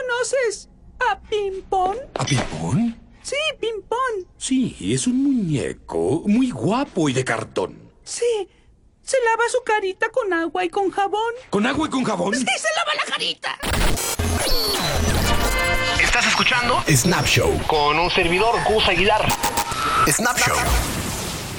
conoces a Pimpón? ¿A Pimpón? Sí, Pimpón. Sí, es un muñeco muy guapo y de cartón. Sí. Se lava su carita con agua y con jabón. ¿Con agua y con jabón? Sí, se lava la carita. Estás escuchando Snap Show. con un servidor, Gus Aguilar. Snap Show.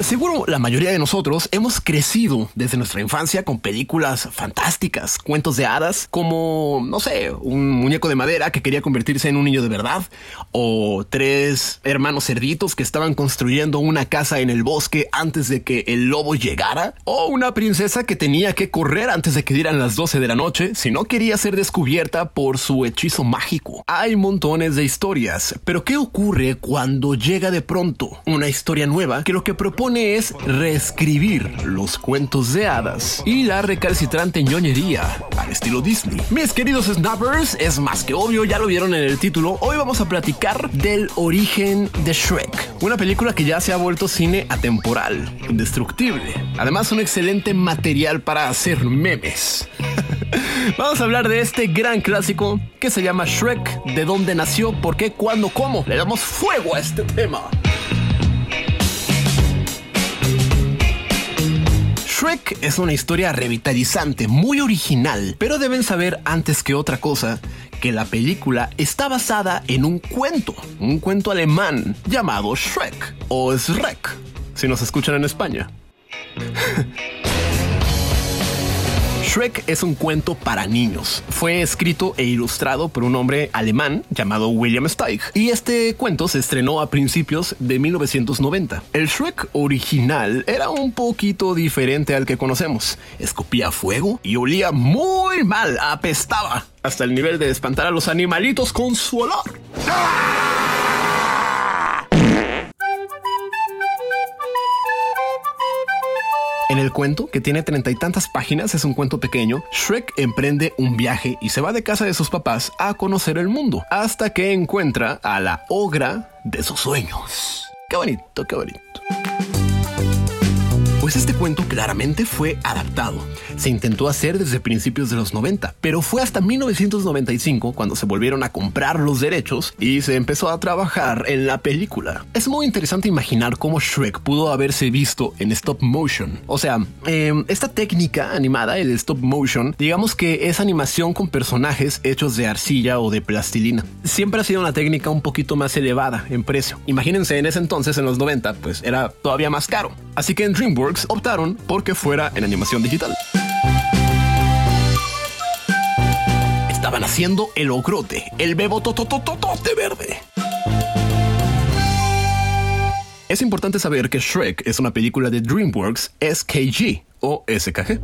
Seguro la mayoría de nosotros hemos crecido desde nuestra infancia con películas fantásticas, cuentos de hadas, como, no sé, un muñeco de madera que quería convertirse en un niño de verdad, o tres hermanos cerditos que estaban construyendo una casa en el bosque antes de que el lobo llegara, o una princesa que tenía que correr antes de que dieran las 12 de la noche si no quería ser descubierta por su hechizo mágico. Hay montones de historias, pero ¿qué ocurre cuando llega de pronto una historia nueva que lo que propone es reescribir los cuentos de hadas y la recalcitrante ñoñería al estilo Disney. Mis queridos snappers, es más que obvio, ya lo vieron en el título, hoy vamos a platicar del origen de Shrek, una película que ya se ha vuelto cine atemporal, indestructible, además un excelente material para hacer memes. Vamos a hablar de este gran clásico que se llama Shrek, de dónde nació, por qué, cuándo, cómo. Le damos fuego a este tema. Shrek es una historia revitalizante, muy original, pero deben saber antes que otra cosa que la película está basada en un cuento, un cuento alemán llamado Shrek o Shrek, si nos escuchan en España. Shrek es un cuento para niños. Fue escrito e ilustrado por un hombre alemán llamado William Steig. Y este cuento se estrenó a principios de 1990. El Shrek original era un poquito diferente al que conocemos. Escupía fuego y olía muy mal, apestaba, hasta el nivel de espantar a los animalitos con su olor. En el cuento, que tiene treinta y tantas páginas, es un cuento pequeño, Shrek emprende un viaje y se va de casa de sus papás a conocer el mundo, hasta que encuentra a la ogra de sus sueños. Qué bonito, qué bonito. Pues este cuento claramente fue adaptado. Se intentó hacer desde principios de los 90, pero fue hasta 1995 cuando se volvieron a comprar los derechos y se empezó a trabajar en la película. Es muy interesante imaginar cómo Shrek pudo haberse visto en stop motion. O sea, eh, esta técnica animada, el stop motion, digamos que es animación con personajes hechos de arcilla o de plastilina. Siempre ha sido una técnica un poquito más elevada en precio. Imagínense en ese entonces, en los 90, pues era todavía más caro. Así que en DreamWorks optaron porque fuera en animación digital. Estaban haciendo el ogrote, el bebo totototote verde. Es importante saber que Shrek es una película de DreamWorks SKG o SKG.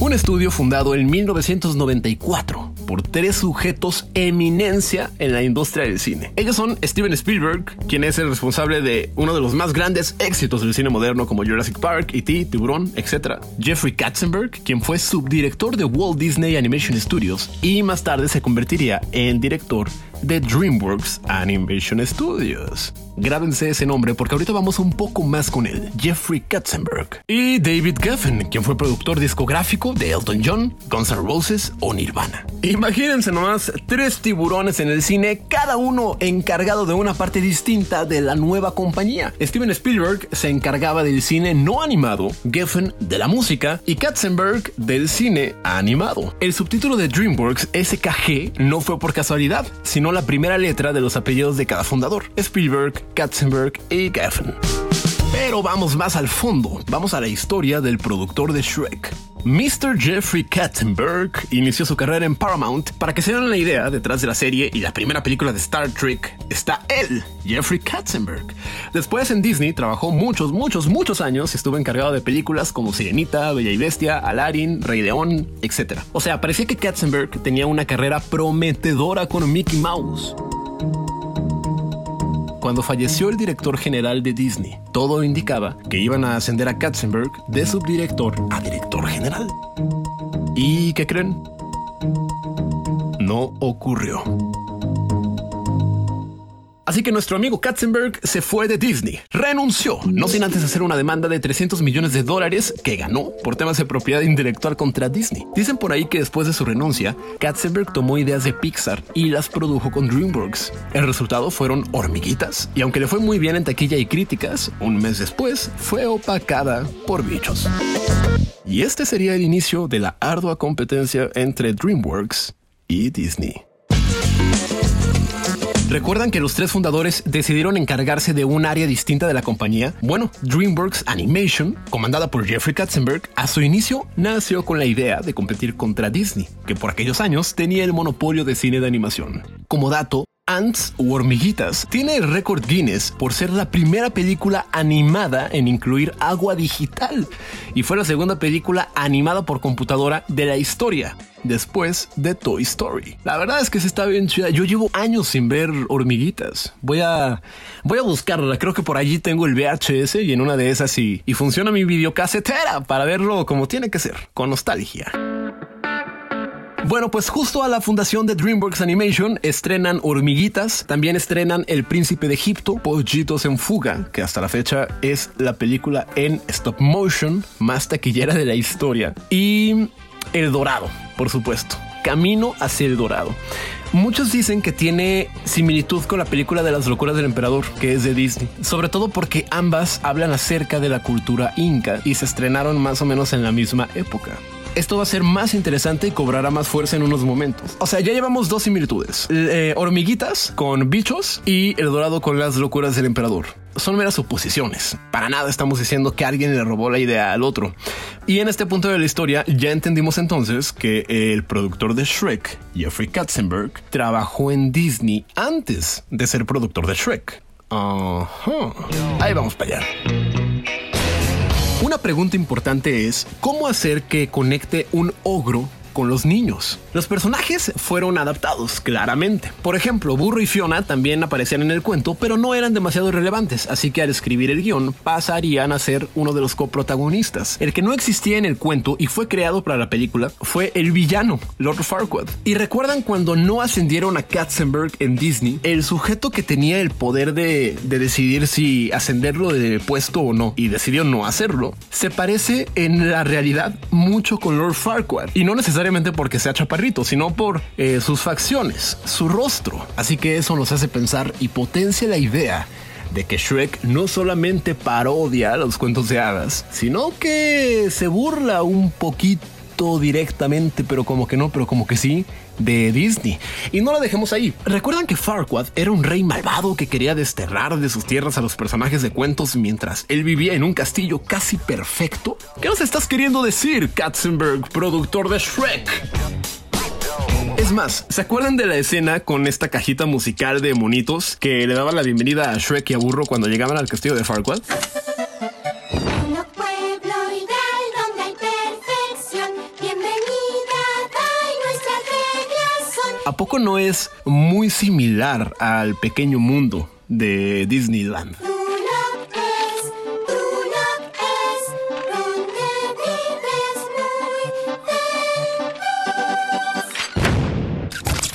Un estudio fundado en 1994 por tres sujetos eminencia en la industria del cine. Ellos son Steven Spielberg, quien es el responsable de uno de los más grandes éxitos del cine moderno como Jurassic Park, E.T., Tiburón, etc. Jeffrey Katzenberg, quien fue subdirector de Walt Disney Animation Studios y más tarde se convertiría en director de DreamWorks Animation Studios. Grábense ese nombre porque ahorita vamos un poco más con él, Jeffrey Katzenberg. Y David Geffen, quien fue productor discográfico de Elton John, Guns N' Roses o Nirvana. Imagínense nomás tres tiburones en el cine, cada uno encargado de una parte distinta de la nueva compañía. Steven Spielberg se encargaba del cine no animado, Geffen de la música y Katzenberg del cine animado. El subtítulo de DreamWorks SKG no fue por casualidad, sino la primera letra de los apellidos de cada fundador, Spielberg, Katzenberg y Geffen. Pero vamos más al fondo, vamos a la historia del productor de Shrek. Mr. Jeffrey Katzenberg inició su carrera en Paramount. Para que se den una idea, detrás de la serie y la primera película de Star Trek está él, Jeffrey Katzenberg. Después en Disney trabajó muchos, muchos, muchos años y estuvo encargado de películas como Sirenita, Bella y Bestia, Aladdin, Rey León, etc. O sea, parecía que Katzenberg tenía una carrera prometedora con Mickey Mouse cuando falleció el director general de Disney. Todo indicaba que iban a ascender a Katzenberg de subdirector a director general. ¿Y qué creen? No ocurrió. Así que nuestro amigo Katzenberg se fue de Disney, renunció, no sin antes hacer una demanda de 300 millones de dólares que ganó por temas de propiedad intelectual contra Disney. Dicen por ahí que después de su renuncia, Katzenberg tomó ideas de Pixar y las produjo con DreamWorks. El resultado fueron hormiguitas, y aunque le fue muy bien en taquilla y críticas, un mes después fue opacada por bichos. Y este sería el inicio de la ardua competencia entre DreamWorks y Disney. ¿Recuerdan que los tres fundadores decidieron encargarse de un área distinta de la compañía? Bueno, DreamWorks Animation, comandada por Jeffrey Katzenberg, a su inicio nació con la idea de competir contra Disney, que por aquellos años tenía el monopolio de cine de animación. Como dato, Ants o Hormiguitas tiene el récord Guinness por ser la primera película animada en incluir agua digital y fue la segunda película animada por computadora de la historia después de Toy Story. La verdad es que se está bien chida. Yo llevo años sin ver hormiguitas. Voy a voy a buscarla. Creo que por allí tengo el VHS y en una de esas y, y funciona mi videocasetera para verlo como tiene que ser, con nostalgia. Bueno, pues justo a la fundación de DreamWorks Animation estrenan Hormiguitas, también estrenan El Príncipe de Egipto, Pollitos en Fuga, que hasta la fecha es la película en stop motion más taquillera de la historia, y El Dorado, por supuesto. Camino hacia el Dorado. Muchos dicen que tiene similitud con la película de las locuras del emperador, que es de Disney, sobre todo porque ambas hablan acerca de la cultura inca y se estrenaron más o menos en la misma época esto va a ser más interesante y cobrará más fuerza en unos momentos. O sea, ya llevamos dos similitudes. Eh, hormiguitas con bichos y el dorado con las locuras del emperador. Son meras suposiciones. Para nada estamos diciendo que alguien le robó la idea al otro. Y en este punto de la historia ya entendimos entonces que el productor de Shrek, Jeffrey Katzenberg, trabajó en Disney antes de ser productor de Shrek. Ajá. Ahí vamos para allá. Una pregunta importante es, ¿cómo hacer que conecte un ogro con los niños. Los personajes fueron adaptados, claramente. Por ejemplo, Burro y Fiona también aparecían en el cuento, pero no eran demasiado relevantes, así que al escribir el guion pasarían a ser uno de los coprotagonistas. El que no existía en el cuento y fue creado para la película fue el villano, Lord Farquaad. Y recuerdan cuando no ascendieron a Katzenberg en Disney, el sujeto que tenía el poder de, de decidir si ascenderlo de puesto o no, y decidió no hacerlo, se parece en la realidad mucho con Lord Farquaad. Y no necesariamente porque sea chaparrito, sino por eh, sus facciones, su rostro. Así que eso nos hace pensar y potencia la idea de que Shrek no solamente parodia los cuentos de hadas, sino que se burla un poquito directamente, pero como que no, pero como que sí, de Disney. Y no lo dejemos ahí. ¿Recuerdan que Farquaad era un rey malvado que quería desterrar de sus tierras a los personajes de cuentos mientras él vivía en un castillo casi perfecto? ¿Qué nos estás queriendo decir, Katzenberg, productor de Shrek? Es más, ¿se acuerdan de la escena con esta cajita musical de monitos que le daba la bienvenida a Shrek y a Burro cuando llegaban al castillo de Farquaad? ¿A poco no es muy similar al pequeño mundo de Disneyland?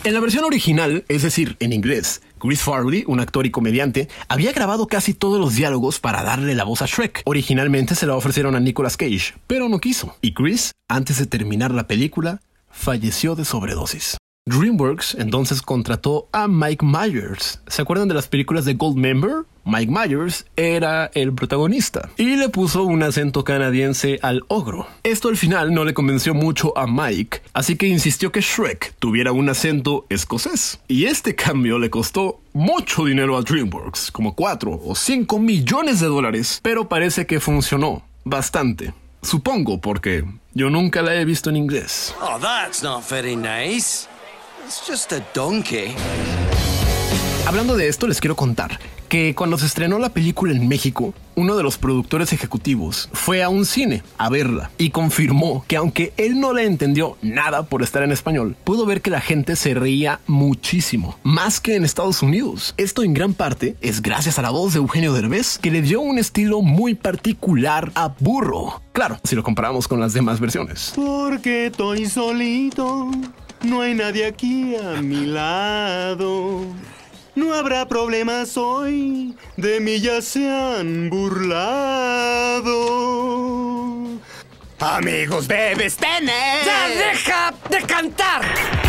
En la versión original, es decir, en inglés, Chris Farley, un actor y comediante, había grabado casi todos los diálogos para darle la voz a Shrek. Originalmente se la ofrecieron a Nicolas Cage, pero no quiso. Y Chris, antes de terminar la película, falleció de sobredosis. DreamWorks entonces contrató a Mike Myers. ¿Se acuerdan de las películas de Goldmember? Mike Myers era el protagonista y le puso un acento canadiense al ogro. Esto al final no le convenció mucho a Mike, así que insistió que Shrek tuviera un acento escocés. Y este cambio le costó mucho dinero a DreamWorks, como 4 o 5 millones de dólares, pero parece que funcionó bastante. Supongo porque yo nunca la he visto en inglés. Oh, that's not very nice. It's just a donkey. Hablando de esto, les quiero contar que cuando se estrenó la película en México, uno de los productores ejecutivos fue a un cine a verla y confirmó que aunque él no le entendió nada por estar en español, pudo ver que la gente se reía muchísimo, más que en Estados Unidos. Esto en gran parte es gracias a la voz de Eugenio Derbez, que le dio un estilo muy particular a Burro. Claro, si lo comparamos con las demás versiones. Porque estoy solito, no hay nadie aquí a mi lado. No habrá problemas hoy, de mí ya se han burlado. Amigos, debes tener. ¡Ya deja de cantar!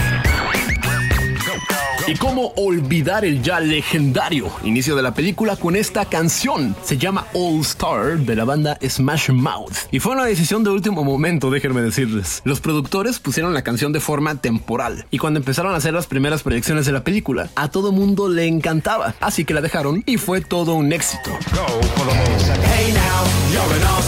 ¿Y cómo olvidar el ya legendario inicio de la película con esta canción? Se llama All Star de la banda Smash Mouth. Y fue una decisión de último momento, déjenme decirles. Los productores pusieron la canción de forma temporal. Y cuando empezaron a hacer las primeras proyecciones de la película, a todo mundo le encantaba. Así que la dejaron y fue todo un éxito. Hey now, you're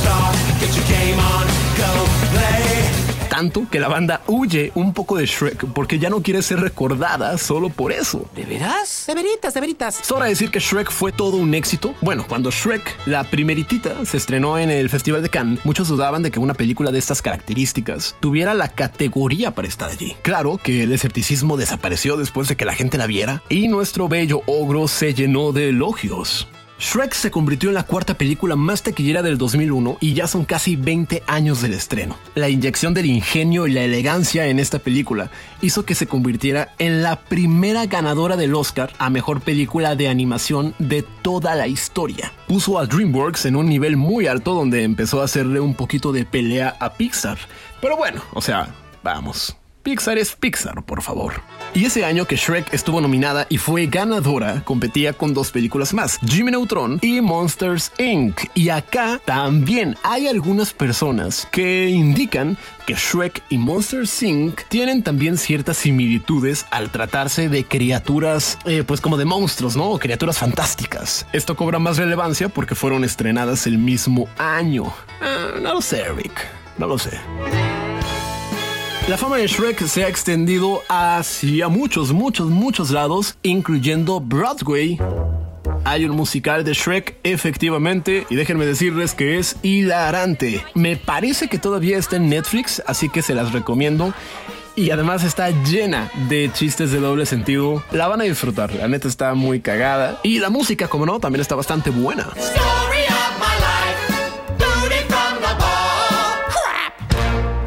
Tanto que la banda huye un poco de Shrek porque ya no quiere ser recordada solo por eso. ¿De veras? De veritas, de veritas. Sobra decir que Shrek fue todo un éxito. Bueno, cuando Shrek, la primeritita, se estrenó en el Festival de Cannes, muchos dudaban de que una película de estas características tuviera la categoría para estar allí. Claro que el escepticismo desapareció después de que la gente la viera y nuestro bello ogro se llenó de elogios. Shrek se convirtió en la cuarta película más taquillera del 2001 y ya son casi 20 años del estreno. La inyección del ingenio y la elegancia en esta película hizo que se convirtiera en la primera ganadora del Oscar a mejor película de animación de toda la historia. Puso a DreamWorks en un nivel muy alto donde empezó a hacerle un poquito de pelea a Pixar. Pero bueno, o sea, vamos. Pixar es Pixar, por favor. Y ese año que Shrek estuvo nominada y fue ganadora, competía con dos películas más, Jimmy Neutron y Monsters Inc. Y acá también hay algunas personas que indican que Shrek y Monsters Inc. tienen también ciertas similitudes al tratarse de criaturas, eh, pues como de monstruos, ¿no? O criaturas fantásticas. Esto cobra más relevancia porque fueron estrenadas el mismo año. Ah, no lo sé, Rick. No lo sé. La fama de Shrek se ha extendido hacia muchos, muchos, muchos lados, incluyendo Broadway. Hay un musical de Shrek, efectivamente, y déjenme decirles que es hilarante. Me parece que todavía está en Netflix, así que se las recomiendo. Y además está llena de chistes de doble sentido. La van a disfrutar, la neta está muy cagada. Y la música, como no, también está bastante buena.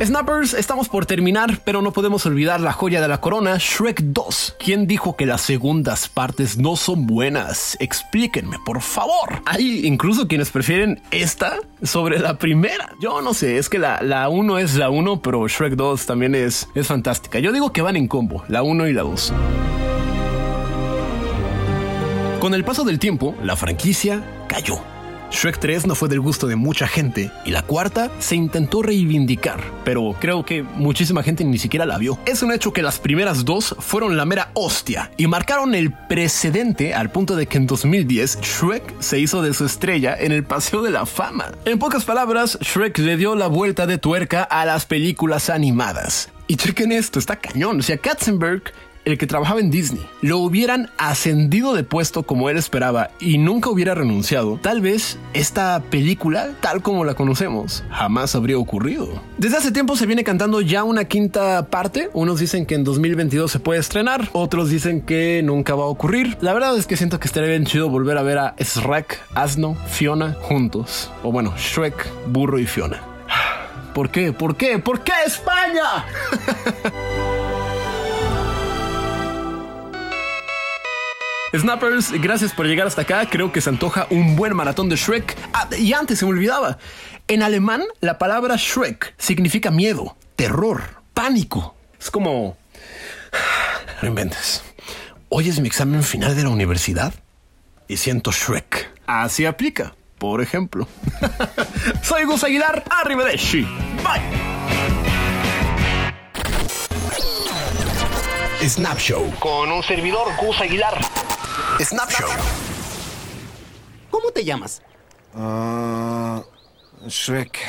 Snappers, estamos por terminar, pero no podemos olvidar la joya de la corona, Shrek 2. ¿Quién dijo que las segundas partes no son buenas? Explíquenme, por favor. Hay incluso quienes prefieren esta sobre la primera. Yo no sé, es que la, la 1 es la 1, pero Shrek 2 también es, es fantástica. Yo digo que van en combo, la 1 y la 2. Con el paso del tiempo, la franquicia cayó. Shrek 3 no fue del gusto de mucha gente y la cuarta se intentó reivindicar, pero creo que muchísima gente ni siquiera la vio. Es un hecho que las primeras dos fueron la mera hostia y marcaron el precedente al punto de que en 2010 Shrek se hizo de su estrella en el Paseo de la Fama. En pocas palabras, Shrek le dio la vuelta de tuerca a las películas animadas. Y chequen esto, está cañón. O sea, Katzenberg el que trabajaba en Disney, lo hubieran ascendido de puesto como él esperaba y nunca hubiera renunciado, tal vez esta película, tal como la conocemos, jamás habría ocurrido. Desde hace tiempo se viene cantando ya una quinta parte, unos dicen que en 2022 se puede estrenar, otros dicen que nunca va a ocurrir. La verdad es que siento que estaría bien chido volver a ver a Shrek, Asno, Fiona juntos, o bueno, Shrek, Burro y Fiona. ¿Por qué? ¿Por qué? ¿Por qué España? Snappers, gracias por llegar hasta acá. Creo que se antoja un buen maratón de Shrek. Ah, y antes se me olvidaba. En alemán, la palabra Shrek significa miedo, terror, pánico. Es como... No inventes. Hoy es mi examen final de la universidad y siento Shrek. Así aplica, por ejemplo. Soy Gus Aguilar, arrivederci. Bye. Snap Show. Con un servidor, Gus Aguilar. Snap Show. ¿Cómo te llamas? Uh, Shrek.